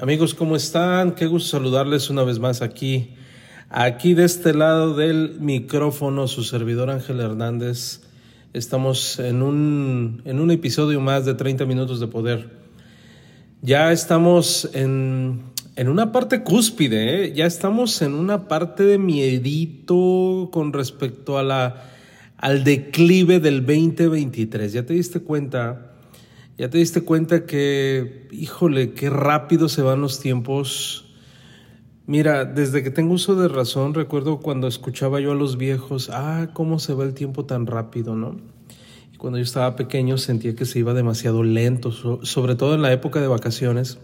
Amigos, ¿cómo están? Qué gusto saludarles una vez más aquí. Aquí de este lado del micrófono, su servidor Ángel Hernández. Estamos en un, en un episodio más de 30 minutos de poder. Ya estamos en, en una parte cúspide, ¿eh? ya estamos en una parte de miedito con respecto a la, al declive del 2023. ¿Ya te diste cuenta? Ya te diste cuenta que, híjole, qué rápido se van los tiempos. Mira, desde que tengo uso de razón, recuerdo cuando escuchaba yo a los viejos, ah, cómo se va el tiempo tan rápido, ¿no? Y cuando yo estaba pequeño sentía que se iba demasiado lento, sobre todo en la época de vacaciones.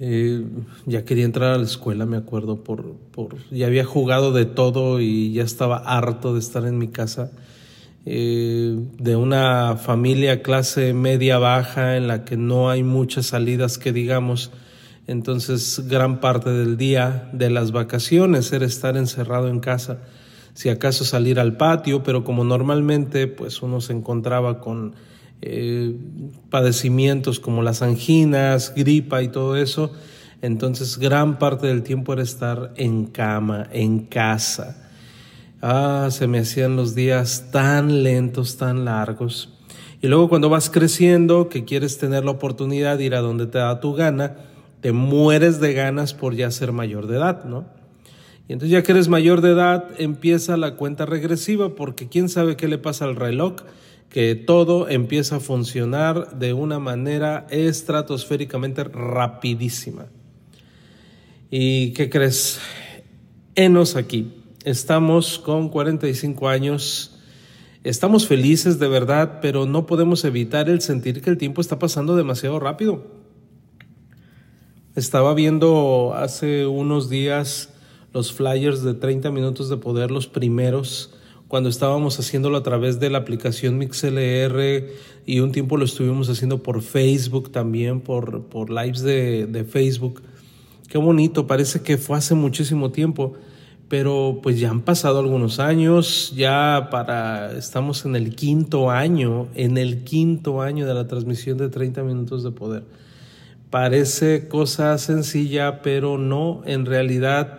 Eh, ya quería entrar a la escuela, me acuerdo, por, por, ya había jugado de todo y ya estaba harto de estar en mi casa eh, de una familia clase media baja en la que no hay muchas salidas que digamos. Entonces gran parte del día de las vacaciones era estar encerrado en casa, si acaso salir al patio, pero como normalmente pues uno se encontraba con eh, padecimientos como las anginas, gripa y todo eso, entonces gran parte del tiempo era estar en cama, en casa. Ah, se me hacían los días tan lentos, tan largos. Y luego cuando vas creciendo, que quieres tener la oportunidad de ir a donde te da tu gana, te mueres de ganas por ya ser mayor de edad, ¿no? Y entonces ya que eres mayor de edad, empieza la cuenta regresiva, porque quién sabe qué le pasa al reloj, que todo empieza a funcionar de una manera estratosféricamente rapidísima. ¿Y qué crees? Enos aquí estamos con 45 años, estamos felices de verdad, pero no podemos evitar el sentir que el tiempo está pasando demasiado rápido. Estaba viendo hace unos días los flyers de 30 minutos de poder, los primeros, cuando estábamos haciéndolo a través de la aplicación MixLR y un tiempo lo estuvimos haciendo por Facebook también, por, por lives de, de Facebook. Qué bonito, parece que fue hace muchísimo tiempo pero pues ya han pasado algunos años, ya para, estamos en el quinto año, en el quinto año de la transmisión de 30 minutos de poder. Parece cosa sencilla, pero no, en realidad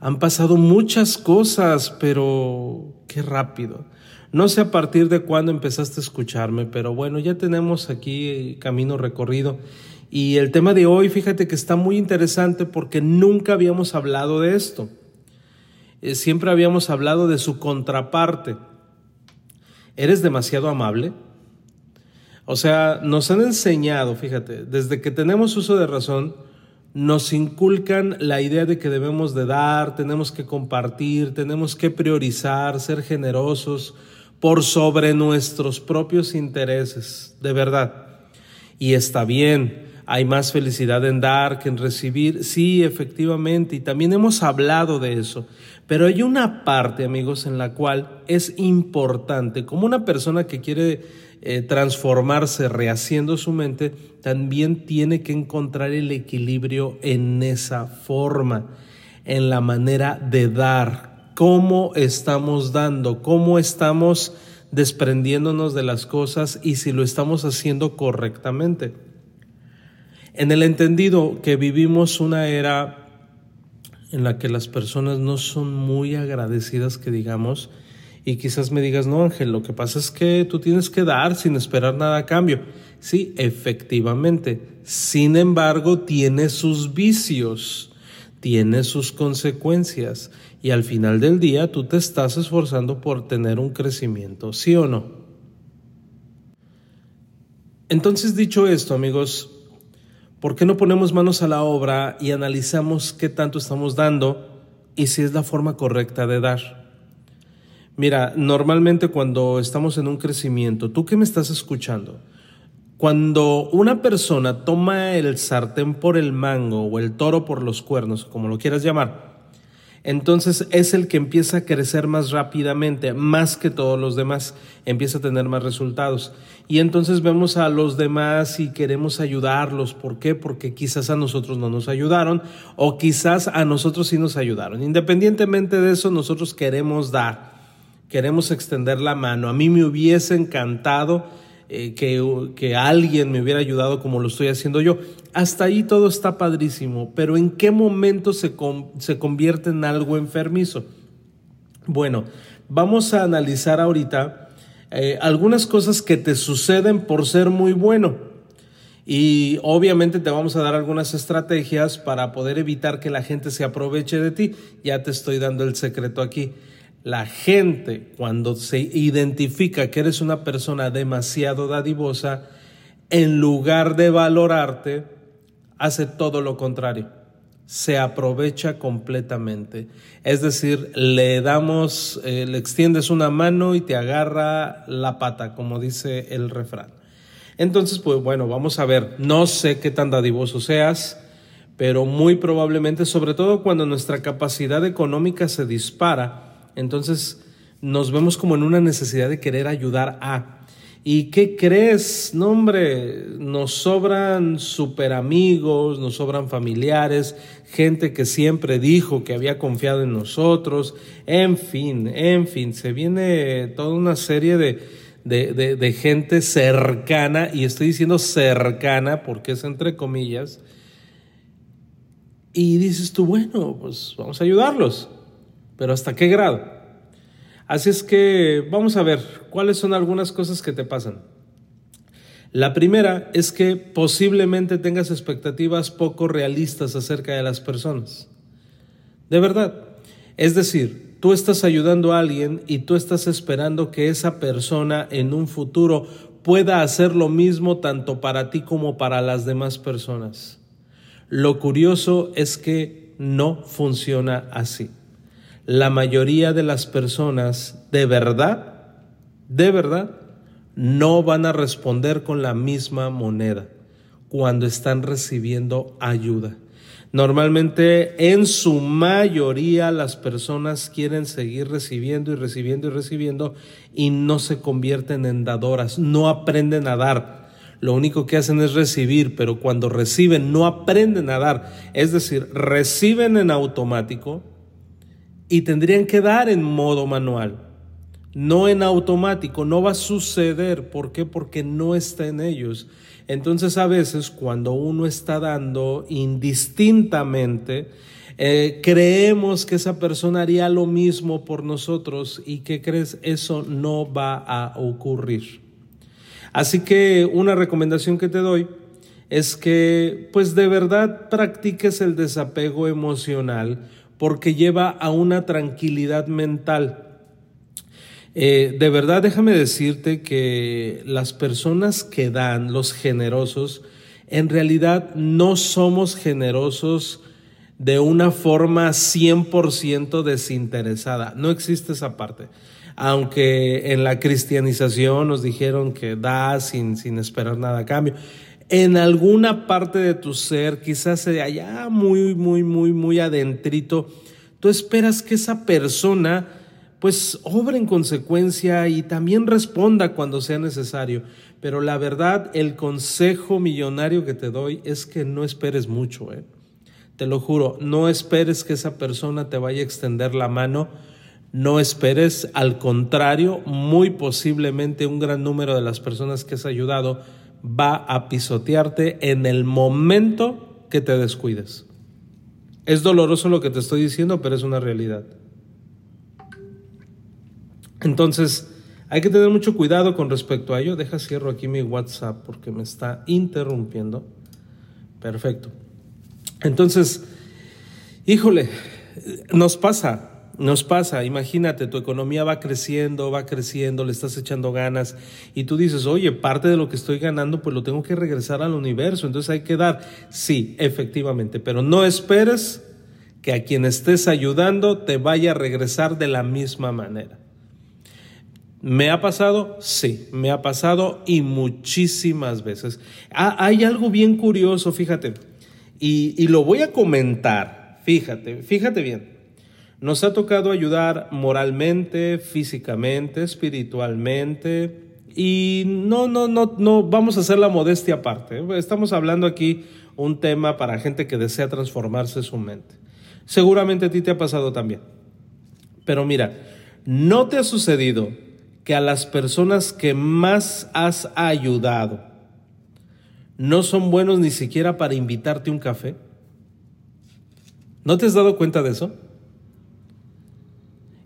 han pasado muchas cosas, pero qué rápido. No sé a partir de cuándo empezaste a escucharme, pero bueno, ya tenemos aquí camino recorrido. Y el tema de hoy, fíjate que está muy interesante porque nunca habíamos hablado de esto. Eh, siempre habíamos hablado de su contraparte. ¿Eres demasiado amable? O sea, nos han enseñado, fíjate, desde que tenemos uso de razón, nos inculcan la idea de que debemos de dar, tenemos que compartir, tenemos que priorizar, ser generosos por sobre nuestros propios intereses, de verdad. Y está bien, hay más felicidad en dar que en recibir. Sí, efectivamente, y también hemos hablado de eso. Pero hay una parte, amigos, en la cual es importante, como una persona que quiere eh, transformarse rehaciendo su mente, también tiene que encontrar el equilibrio en esa forma, en la manera de dar, cómo estamos dando, cómo estamos desprendiéndonos de las cosas y si lo estamos haciendo correctamente. En el entendido que vivimos una era en la que las personas no son muy agradecidas, que digamos, y quizás me digas, no Ángel, lo que pasa es que tú tienes que dar sin esperar nada a cambio. Sí, efectivamente. Sin embargo, tiene sus vicios, tiene sus consecuencias y al final del día tú te estás esforzando por tener un crecimiento, ¿sí o no? Entonces, dicho esto, amigos, ¿Por qué no ponemos manos a la obra y analizamos qué tanto estamos dando y si es la forma correcta de dar? Mira, normalmente cuando estamos en un crecimiento, tú que me estás escuchando, Cuando una persona toma el sartén por el mango o el toro por los cuernos, como lo quieras llamar, entonces es el que empieza a crecer más rápidamente, más que todos los demás, empieza a tener más resultados. Y entonces vemos a los demás y queremos ayudarlos. ¿Por qué? Porque quizás a nosotros no nos ayudaron o quizás a nosotros sí nos ayudaron. Independientemente de eso, nosotros queremos dar, queremos extender la mano. A mí me hubiese encantado eh, que, que alguien me hubiera ayudado como lo estoy haciendo yo. Hasta ahí todo está padrísimo, pero ¿en qué momento se, se convierte en algo enfermizo? Bueno, vamos a analizar ahorita eh, algunas cosas que te suceden por ser muy bueno. Y obviamente te vamos a dar algunas estrategias para poder evitar que la gente se aproveche de ti. Ya te estoy dando el secreto aquí. La gente, cuando se identifica que eres una persona demasiado dadivosa, en lugar de valorarte, hace todo lo contrario. Se aprovecha completamente. Es decir, le damos, eh, le extiendes una mano y te agarra la pata, como dice el refrán. Entonces, pues bueno, vamos a ver. No sé qué tan dadivoso seas, pero muy probablemente, sobre todo cuando nuestra capacidad económica se dispara, entonces nos vemos como en una necesidad de querer ayudar a. ¿Y qué crees? No, hombre, nos sobran super amigos, nos sobran familiares, gente que siempre dijo que había confiado en nosotros, en fin, en fin, se viene toda una serie de, de, de gente cercana, y estoy diciendo cercana porque es entre comillas, y dices tú, bueno, pues vamos a ayudarlos. Pero ¿hasta qué grado? Así es que vamos a ver cuáles son algunas cosas que te pasan. La primera es que posiblemente tengas expectativas poco realistas acerca de las personas. De verdad. Es decir, tú estás ayudando a alguien y tú estás esperando que esa persona en un futuro pueda hacer lo mismo tanto para ti como para las demás personas. Lo curioso es que no funciona así la mayoría de las personas de verdad, de verdad, no van a responder con la misma moneda cuando están recibiendo ayuda. Normalmente, en su mayoría, las personas quieren seguir recibiendo y recibiendo y recibiendo y no se convierten en dadoras, no aprenden a dar. Lo único que hacen es recibir, pero cuando reciben no aprenden a dar. Es decir, reciben en automático, y tendrían que dar en modo manual, no en automático, no va a suceder. ¿Por qué? Porque no está en ellos. Entonces a veces cuando uno está dando indistintamente, eh, creemos que esa persona haría lo mismo por nosotros y que crees eso no va a ocurrir. Así que una recomendación que te doy es que pues de verdad practiques el desapego emocional porque lleva a una tranquilidad mental. Eh, de verdad, déjame decirte que las personas que dan, los generosos, en realidad no somos generosos de una forma 100% desinteresada. No existe esa parte. Aunque en la cristianización nos dijeron que da sin, sin esperar nada a cambio en alguna parte de tu ser, quizás allá muy, muy, muy, muy adentrito, tú esperas que esa persona pues obre en consecuencia y también responda cuando sea necesario. Pero la verdad, el consejo millonario que te doy es que no esperes mucho. ¿eh? Te lo juro, no esperes que esa persona te vaya a extender la mano. No esperes, al contrario, muy posiblemente un gran número de las personas que has ayudado va a pisotearte en el momento que te descuides. Es doloroso lo que te estoy diciendo, pero es una realidad. Entonces, hay que tener mucho cuidado con respecto a ello. Deja cierro aquí mi WhatsApp porque me está interrumpiendo. Perfecto. Entonces, híjole, nos pasa, nos pasa, imagínate, tu economía va creciendo, va creciendo, le estás echando ganas y tú dices, oye, parte de lo que estoy ganando pues lo tengo que regresar al universo, entonces hay que dar. Sí, efectivamente, pero no esperes que a quien estés ayudando te vaya a regresar de la misma manera. ¿Me ha pasado? Sí, me ha pasado y muchísimas veces. Ah, hay algo bien curioso, fíjate, y, y lo voy a comentar, fíjate, fíjate bien. Nos ha tocado ayudar moralmente, físicamente, espiritualmente, y no, no, no, no, vamos a hacer la modestia aparte. Estamos hablando aquí un tema para gente que desea transformarse su mente. Seguramente a ti te ha pasado también. Pero mira, ¿no te ha sucedido que a las personas que más has ayudado no son buenos ni siquiera para invitarte un café? ¿No te has dado cuenta de eso?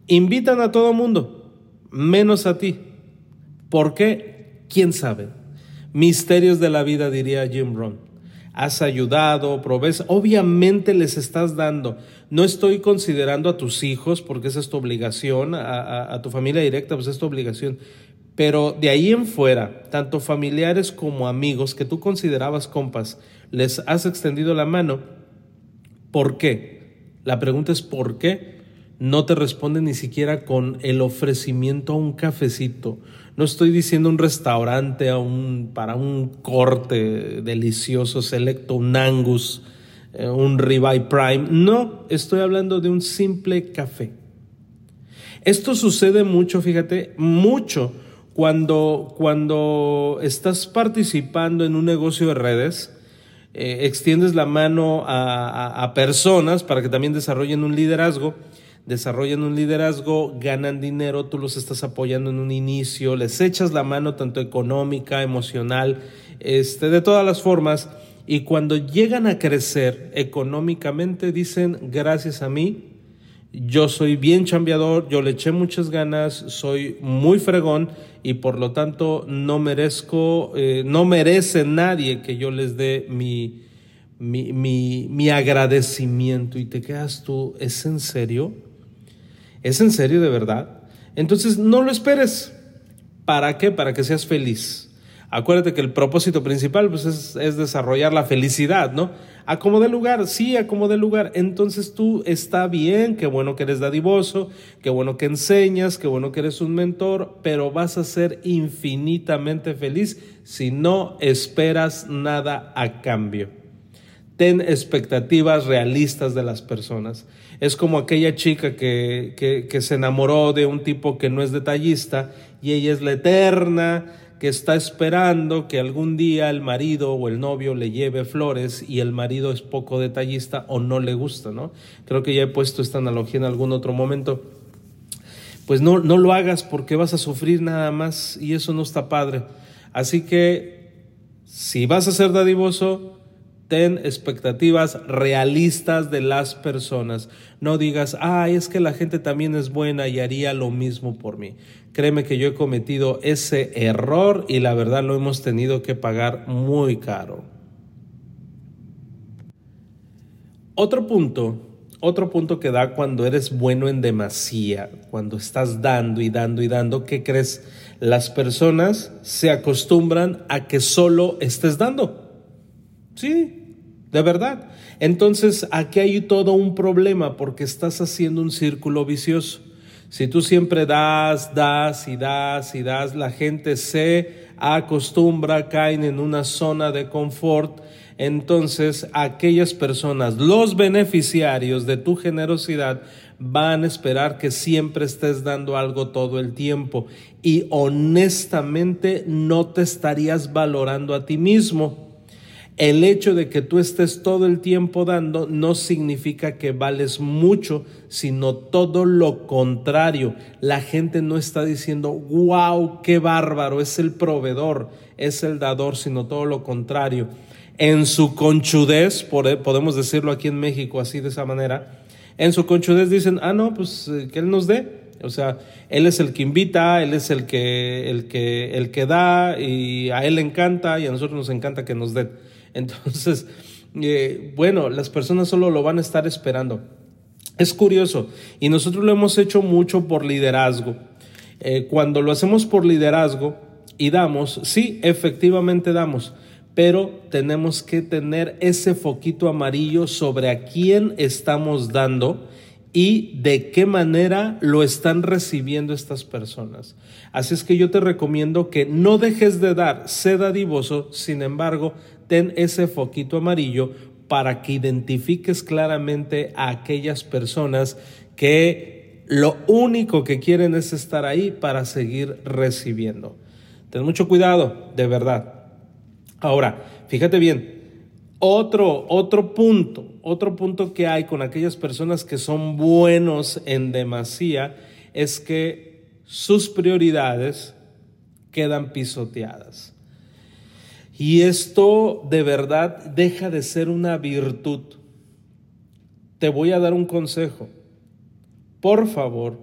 Invitan a todo mundo, menos a ti. ¿Por qué? ¿Quién sabe? Misterios de la vida, diría Jim Rohn. Has ayudado, provees, obviamente les estás dando. No estoy considerando a tus hijos, porque esa es tu obligación, a, tu familia directa, pues es tu obligación. Pero de ahí en fuera, tanto familiares como amigos que tú considerabas compas, les has extendido la mano. ¿Por qué? La pregunta es ¿por qué? No te responde ni siquiera con el ofrecimiento a un cafecito. No estoy diciendo un restaurante a un, para un corte delicioso, selecto, un Angus, eh, un ribeye prime. No, estoy hablando de un simple café. Esto sucede mucho, fíjate, mucho cuando, cuando estás participando en un negocio de redes. Eh, extiendes la mano a personas para que también desarrollen un liderazgo desarrollan un liderazgo, ganan dinero, tú los estás apoyando en un inicio, les echas la mano tanto económica, emocional, este, de todas las formas, y cuando llegan a crecer económicamente dicen, gracias a mí, yo soy bien chambeador, yo le eché muchas ganas, soy muy fregón y por lo tanto no merezco, eh, no merece nadie que yo les dé mi, mi, mi, mi agradecimiento. Y te quedas tú, ¿es en serio? ¿Es en serio de verdad? Entonces no lo esperes. ¿Para qué? Para que seas feliz. Acuérdate que el propósito principal pues, es, desarrollar la felicidad, ¿no? Acomode lugar, sí, acomode lugar. Entonces tú está bien, qué bueno que eres dadivoso, qué bueno que enseñas, qué bueno que eres un mentor, pero vas a ser infinitamente feliz si no esperas nada a cambio. Ten expectativas realistas de las personas. Es como aquella chica que, que, se enamoró de un tipo que no es detallista y ella es la eterna que está esperando que algún día el marido o el novio le lleve flores y el marido es poco detallista o no le gusta, ¿no? Creo que ya he puesto esta analogía en algún otro momento. Pues no, no lo hagas porque vas a sufrir nada más y eso no está padre. Así que si vas a ser dadivoso, Ten expectativas realistas de las personas. No digas, ay, es que la gente también es buena y haría lo mismo por mí. Créeme que yo he cometido ese error y la verdad lo hemos tenido que pagar muy caro. Otro punto, otro punto que da cuando eres bueno en demasía, cuando estás dando y dando y dando, ¿qué crees? Las personas se acostumbran a que solo estés dando. Sí, de verdad. Entonces aquí hay todo un problema porque estás haciendo un círculo vicioso. Si tú siempre das, das y das y das, la gente se acostumbra, caen en una zona de confort. Entonces aquellas personas, los beneficiarios de tu generosidad, van a esperar que siempre estés dando algo todo el tiempo y honestamente no te estarías valorando a ti mismo el hecho de que tú estés todo el tiempo dando no significa que vales mucho, sino todo lo contrario. La gente no está diciendo, wow, qué bárbaro, es el proveedor, es el dador, sino todo lo contrario. En su conchudez, podemos decirlo aquí en México así de esa manera, en su conchudez dicen, ah, no, pues eh, que Él nos dé. O sea, Él es el que invita, Él es el que, el que, el que da y a Él le encanta y a nosotros nos encanta que nos dé. Entonces, eh, bueno, las personas solo lo van a estar esperando. Es curioso, y nosotros lo hemos hecho mucho por liderazgo. Eh, cuando lo hacemos por liderazgo y damos, sí, efectivamente damos, pero tenemos que tener ese foquito amarillo sobre a quién estamos dando y de qué manera lo están recibiendo estas personas. Así es que yo te recomiendo que no dejes de dar, sé dadivoso, sin embargo, ten ese foquito amarillo para que identifiques claramente a aquellas personas que lo único que quieren es estar ahí para seguir recibiendo. Ten mucho cuidado, de verdad. Ahora, fíjate bien, otro, otro punto, otro punto que hay con aquellas personas que son buenos en demasía es que sus prioridades quedan pisoteadas. Y esto de verdad deja de ser una virtud. Te voy a dar un consejo. Por favor,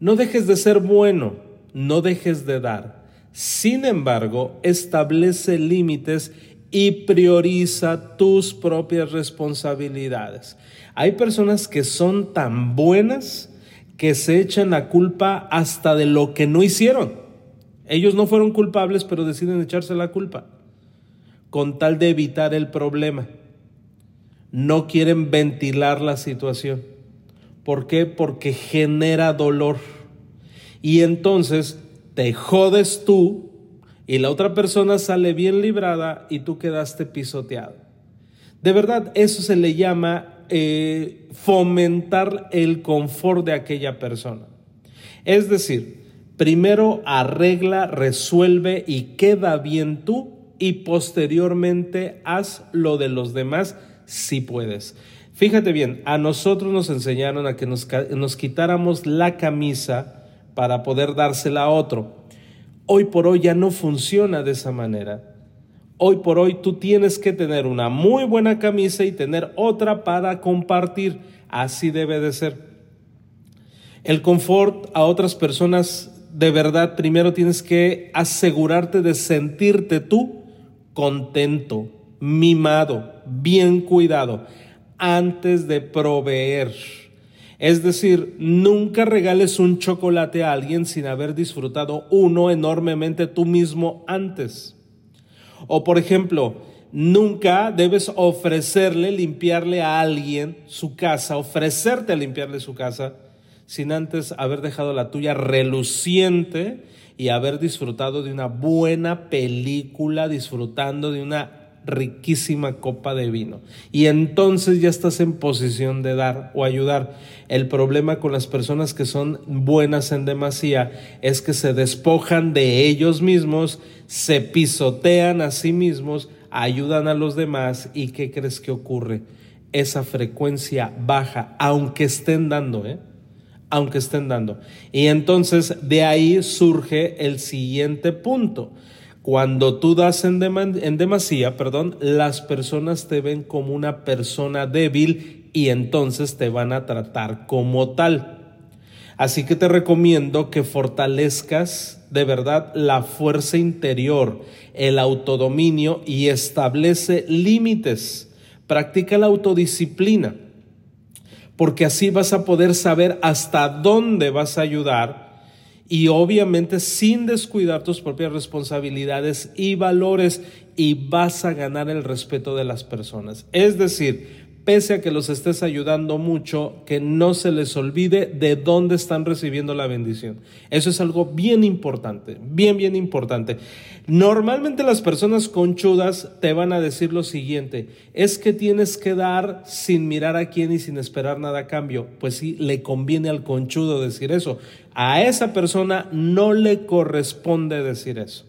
no dejes de ser bueno, no dejes de dar. Sin embargo, establece límites y prioriza tus propias responsabilidades. Hay personas que son tan buenas que se echan la culpa hasta de lo que no hicieron. Ellos no fueron culpables, pero deciden echarse la culpa con tal de evitar el problema. No quieren ventilar la situación. ¿Por qué? Porque genera dolor. Y entonces te jodes tú y la otra persona sale bien librada y tú quedaste pisoteado. De verdad, eso se le llama eh, fomentar el confort de aquella persona. Es decir, primero arregla, resuelve y queda bien tú y posteriormente haz lo de los demás si puedes. Fíjate bien, a nosotros nos enseñaron a que nos, nos quitáramos la camisa para poder dársela a otro. Hoy por hoy ya no funciona de esa manera. Hoy por hoy tú tienes que tener una muy buena camisa y tener otra para compartir. Así debe de ser. El confort a otras personas, de verdad, primero tienes que asegurarte de sentirte tú contento, mimado, bien cuidado, antes de proveer. Es decir, nunca regales un chocolate a alguien sin haber disfrutado uno enormemente tú mismo antes. O por ejemplo, nunca debes ofrecerle limpiarle a alguien su casa, ofrecerte a limpiarle su casa, sin antes haber dejado la tuya reluciente y haber disfrutado de una buena película, disfrutando de una riquísima copa de vino. Y entonces ya estás en posición de dar o ayudar. El problema con las personas que son buenas en demasía es que se despojan de ellos mismos, se pisotean a sí mismos, ayudan a los demás y ¿qué crees que ocurre? Esa frecuencia baja, aunque estén dando, ¿eh? Aunque estén dando. Y entonces de ahí surge el siguiente punto. Cuando tú das en, demasía, perdón, las personas te ven como una persona débil y entonces te van a tratar como tal. Así que te recomiendo que fortalezcas de verdad la fuerza interior, el autodominio y establece límites. Practica la autodisciplina, porque así vas a poder saber hasta dónde vas a ayudar y obviamente sin descuidar tus propias responsabilidades y valores y vas a ganar el respeto de las personas. Es decir, pese a que los estés ayudando mucho, que no se les olvide de dónde están recibiendo la bendición. Eso es algo bien importante, bien, bien importante. Normalmente las personas conchudas te van a decir lo siguiente, es que tienes que dar sin mirar a quién y sin esperar nada a cambio. Pues sí, le conviene al conchudo decir eso. A esa persona no le corresponde decir eso.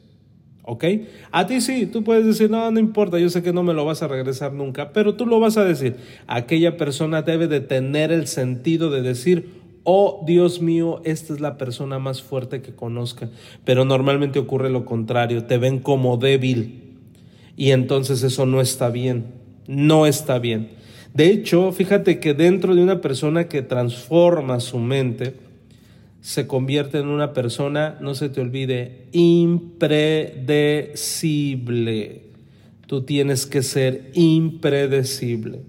¿Ok? A ti sí, tú puedes decir, no, no importa, yo sé que no me lo vas a regresar nunca, pero tú lo vas a decir. Aquella persona debe de tener el sentido de decir, oh Dios mío, esta es la persona más fuerte que conozca. Pero normalmente ocurre lo contrario, te ven como débil y entonces eso no está bien, no está bien. De hecho, fíjate que dentro de una persona que transforma su mente, se convierte en una persona, no se te olvide, impredecible. Tú tienes que ser impredecible.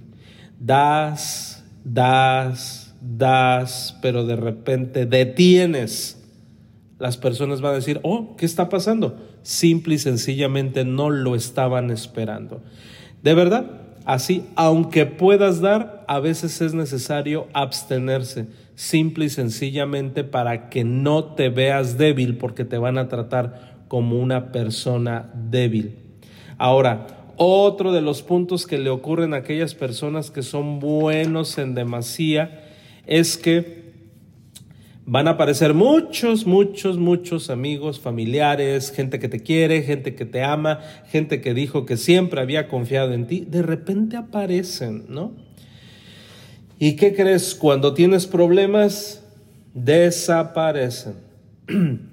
Das, das, das, pero de repente detienes. Las personas van a decir, oh, ¿qué está pasando? Simple y sencillamente no lo estaban esperando. De verdad, Así, aunque puedas dar, a veces es necesario abstenerse, simple y sencillamente para que no te veas débil, porque te van a tratar como una persona débil. Ahora, otro de los puntos que le ocurren a aquellas personas que son buenos en demasía es que van a aparecer muchos, muchos, muchos amigos, familiares, gente que te quiere, gente que te ama, gente que dijo que siempre había confiado en ti, de repente aparecen, ¿no? ¿Y qué crees? Cuando tienes problemas, desaparecen.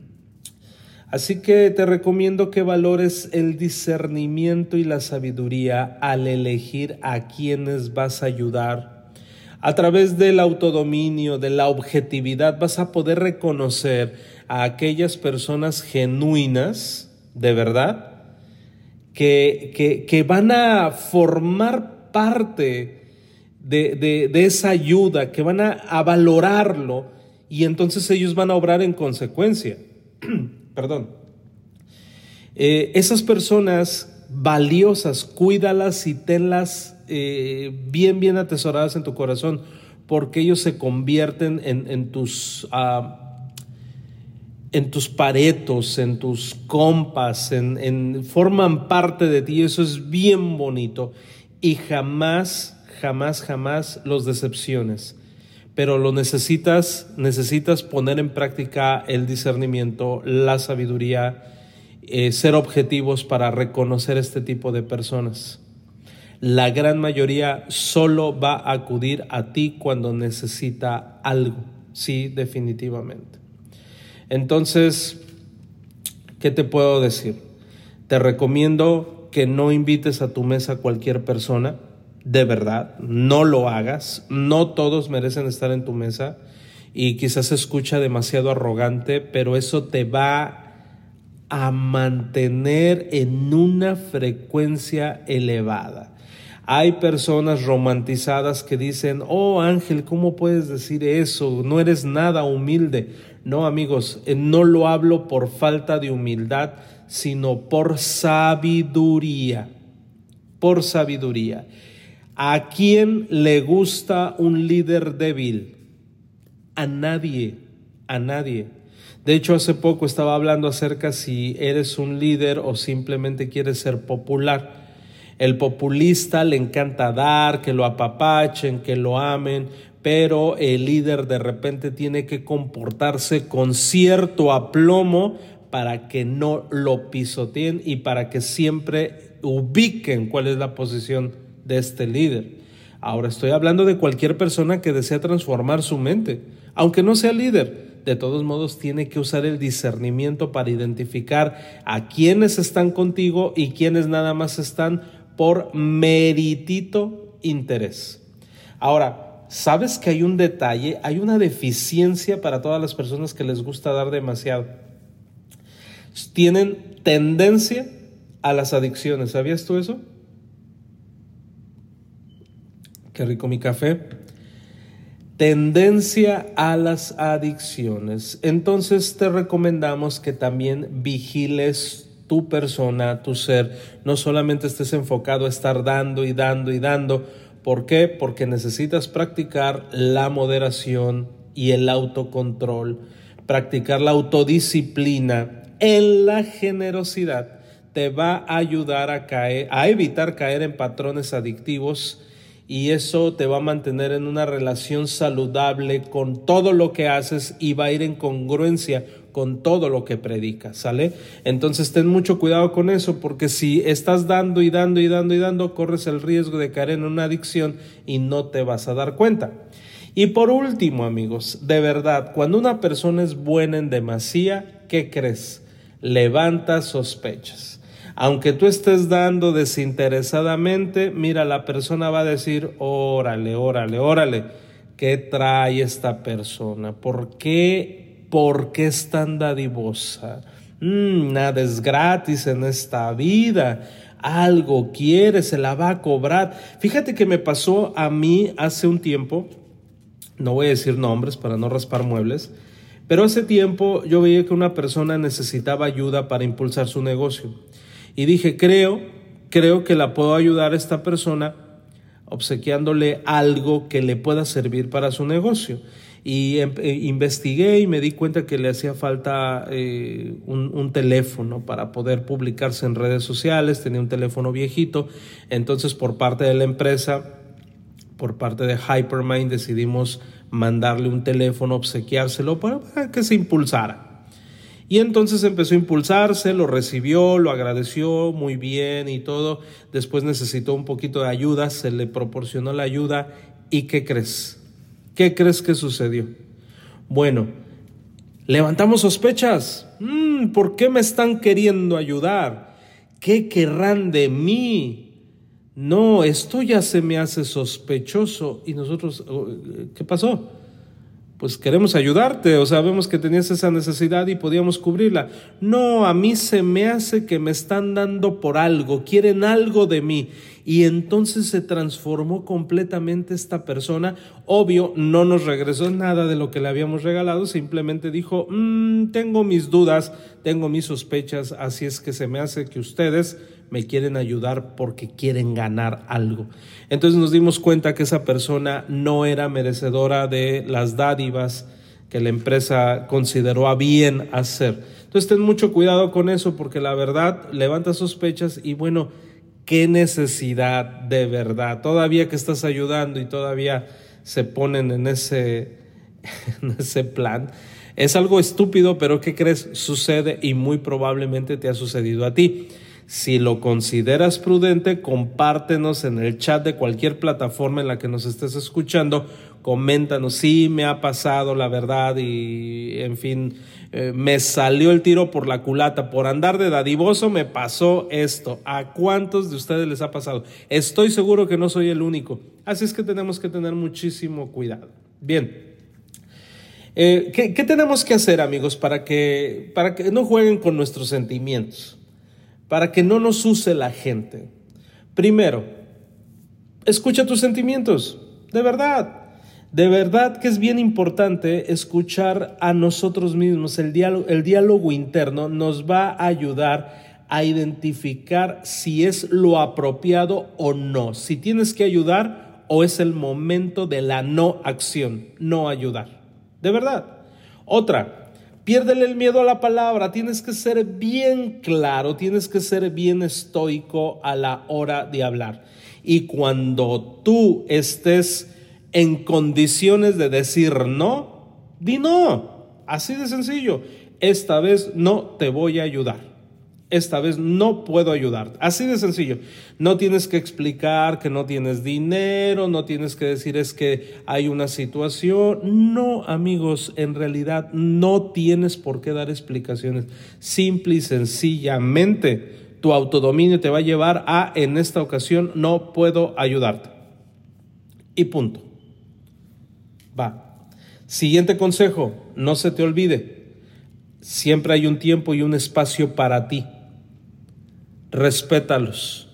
Así que te recomiendo que valores el discernimiento y la sabiduría al elegir a quienes vas a ayudar a través del autodominio, de la objetividad, vas a poder reconocer a aquellas personas genuinas, de verdad, que, que, van a formar parte de, esa ayuda, que van a, valorarlo y entonces ellos van a obrar en consecuencia. Perdón. Eh, esas personas valiosas, cuídalas y tenlas eh, bien, bien atesoradas en tu corazón, porque ellos se convierten en, tus... Ah, en tus paretos, en tus compas, en, forman parte de ti, eso es bien bonito. Y jamás, jamás, jamás los decepciones. Pero lo necesitas, necesitas poner en práctica el discernimiento, la sabiduría, eh, ser objetivos para reconocer este tipo de personas la gran mayoría solo va a acudir a ti cuando necesita algo, sí, definitivamente. Entonces, ¿qué te puedo decir? Te recomiendo que no invites a tu mesa a cualquier persona, de verdad, no lo hagas, no todos merecen estar en tu mesa y quizás se escucha demasiado arrogante, pero eso te va a mantener en una frecuencia elevada. Hay personas romantizadas que dicen, oh Ángel, ¿cómo puedes decir eso? No eres nada humilde. No, amigos, eh, no lo hablo por falta de humildad, sino por sabiduría. Por sabiduría. ¿A quién le gusta un líder débil? A nadie, a nadie. De hecho, hace poco estaba hablando acerca si eres un líder o simplemente quieres ser popular. El populista le encanta dar, que lo apapachen, que lo amen, pero el líder de repente tiene que comportarse con cierto aplomo para que no lo pisoteen y para que siempre ubiquen cuál es la posición de este líder. Ahora estoy hablando de cualquier persona que desea transformar su mente, aunque no sea líder. De todos modos, tiene que usar el discernimiento para identificar a quienes están contigo y quienes nada más están por meritito interés. Ahora, ¿sabes que hay un detalle? Hay una deficiencia para todas las personas que les gusta dar demasiado. Tienen tendencia a las adicciones. ¿Sabías tú eso? Qué rico mi café. Tendencia a las adicciones. Entonces te recomendamos que también vigiles tu persona, tu ser, no solamente estés enfocado a estar dando y dando y dando. ¿Por qué? Porque necesitas practicar la moderación y el autocontrol, practicar la autodisciplina en la generosidad te va a ayudar a caer, a evitar caer en patrones adictivos y eso te va a mantener en una relación saludable con todo lo que haces y va a ir en congruencia con todo lo que predicas, ¿sale? Entonces ten mucho cuidado con eso porque si estás dando y dando y dando y dando, corres el riesgo de caer en una adicción y no te vas a dar cuenta. Y por último, amigos, de verdad, cuando una persona es buena en demasía, ¿qué crees? Levanta sospechas. Aunque tú estés dando desinteresadamente, mira, la persona va a decir, órale, órale, órale, ¿qué trae esta persona? ¿Por qué, por qué es tan dadivosa? Mm, nada es gratis en esta vida. Algo quiere, se la va a cobrar. Fíjate que me pasó a mí hace un tiempo, no voy a decir nombres para no raspar muebles, pero hace tiempo yo veía que una persona necesitaba ayuda para impulsar su negocio. Y dije, creo, creo que la puedo ayudar a esta persona obsequiándole algo que le pueda servir para su negocio. Y eh, investigué y me di cuenta que le hacía falta eh, un, un, teléfono para poder publicarse en redes sociales, tenía un teléfono viejito, entonces por parte de la empresa, por parte de Hypermind, decidimos mandarle un teléfono, obsequiárselo para, para que se impulsara. Y entonces empezó a impulsarse, lo recibió, lo agradeció muy bien y todo. Después necesitó un poquito de ayuda, se le proporcionó la ayuda. ¿Y qué crees? ¿Qué crees que sucedió? Bueno, levantamos sospechas. Mm, ¿Por qué me están queriendo ayudar? ¿Qué querrán de mí? No, esto ya se me hace sospechoso. ¿Y nosotros oh, qué pasó? Pues queremos ayudarte, o sabemos que tenías esa necesidad y podíamos cubrirla. No, a mí se me hace que me están dando por algo, quieren algo de mí y entonces se transformó completamente esta persona. Obvio, no nos regresó nada de lo que le habíamos regalado, simplemente dijo, mm, tengo mis dudas, tengo mis sospechas, así es que se me hace que ustedes me quieren ayudar porque quieren ganar algo. Entonces nos dimos cuenta que esa persona no era merecedora de las dádivas que la empresa consideró a bien hacer. Entonces ten mucho cuidado con eso porque la verdad levanta sospechas y bueno, qué necesidad de verdad. Todavía que estás ayudando y todavía se ponen en ese, en ese plan. Es algo estúpido, pero ¿qué crees? Sucede y muy probablemente te ha sucedido a ti. Si lo consideras prudente, compártenos en el chat de cualquier plataforma en la que nos estés escuchando. Coméntanos, sí, me ha pasado la verdad y, en fin, eh, me salió el tiro por la culata. Por andar de dadivoso me pasó esto. ¿A cuántos de ustedes les ha pasado? Estoy seguro que no soy el único. Así es que tenemos que tener muchísimo cuidado. Bien. Eh, ¿qué, ¿qué, tenemos que hacer, amigos, para que, para que no jueguen con nuestros sentimientos? Para que no nos use la gente. Primero, escucha tus sentimientos, de verdad. De verdad que es bien importante escuchar a nosotros mismos. El diálogo, interno nos va a ayudar a identificar si es lo apropiado o no, si tienes que ayudar o es el momento de la no acción, no ayudar. De verdad. Otra, Piérdele el miedo a la palabra, tienes que ser bien claro, tienes que ser bien estoico a la hora de hablar. Y cuando tú estés en condiciones de decir no, di no. Así de sencillo. Esta vez no te voy a ayudar esta vez no puedo ayudarte. Así de sencillo. No tienes que explicar que no tienes dinero, no tienes que decir es que hay una situación. No, amigos, en realidad no tienes por qué dar explicaciones. Simple y sencillamente, tu autodominio te va a llevar a, en esta ocasión, no puedo ayudarte. Y punto. Va. Siguiente consejo, no se te olvide. Siempre hay un tiempo y un espacio para ti respétalos.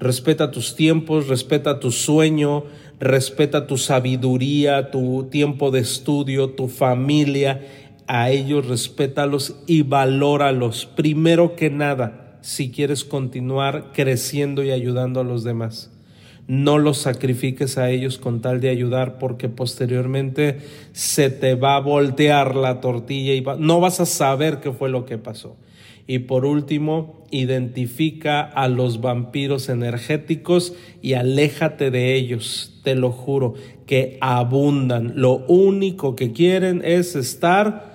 Respeta tus tiempos, respeta tu sueño, respeta tu sabiduría, tu tiempo de estudio, tu familia. A ellos respétalos y valóralos. Primero que nada, si quieres continuar creciendo y ayudando a los demás. No los sacrifiques a ellos con tal de ayudar porque posteriormente se te va a voltear la tortilla y no vas a saber qué fue lo que pasó. Y por último, identifica a los vampiros energéticos y aléjate de ellos, te lo juro, que abundan. Lo único que quieren es estar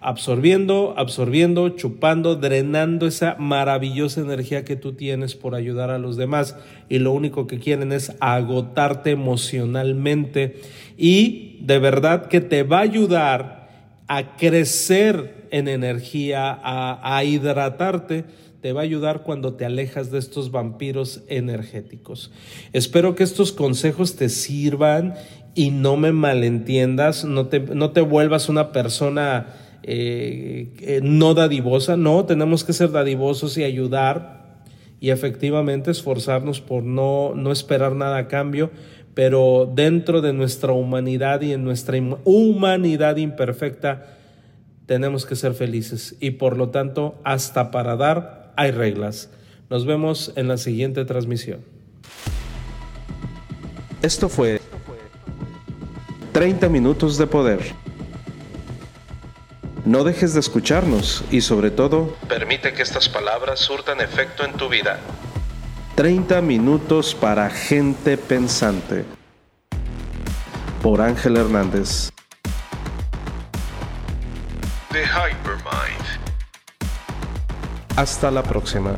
absorbiendo, absorbiendo, chupando, drenando esa maravillosa energía que tú tienes por ayudar a los demás. Y lo único que quieren es agotarte emocionalmente y de verdad que te va a ayudar a crecer en energía, a, hidratarte, te va a ayudar cuando te alejas de estos vampiros energéticos. Espero que estos consejos te sirvan y no me malentiendas, no te, no te vuelvas una persona eh, no dadivosa, no, tenemos que ser dadivosos y ayudar y efectivamente esforzarnos por no, no esperar nada a cambio, pero dentro de nuestra humanidad y en nuestra humanidad imperfecta, tenemos que ser felices y por lo tanto hasta para dar hay reglas. Nos vemos en la siguiente transmisión. Esto fue 30 minutos de poder. No dejes de escucharnos y sobre todo, permite que estas palabras surtan efecto en tu vida. 30 minutos para gente pensante. Por Ángel Hernández. The Hypermind. Hasta la próxima.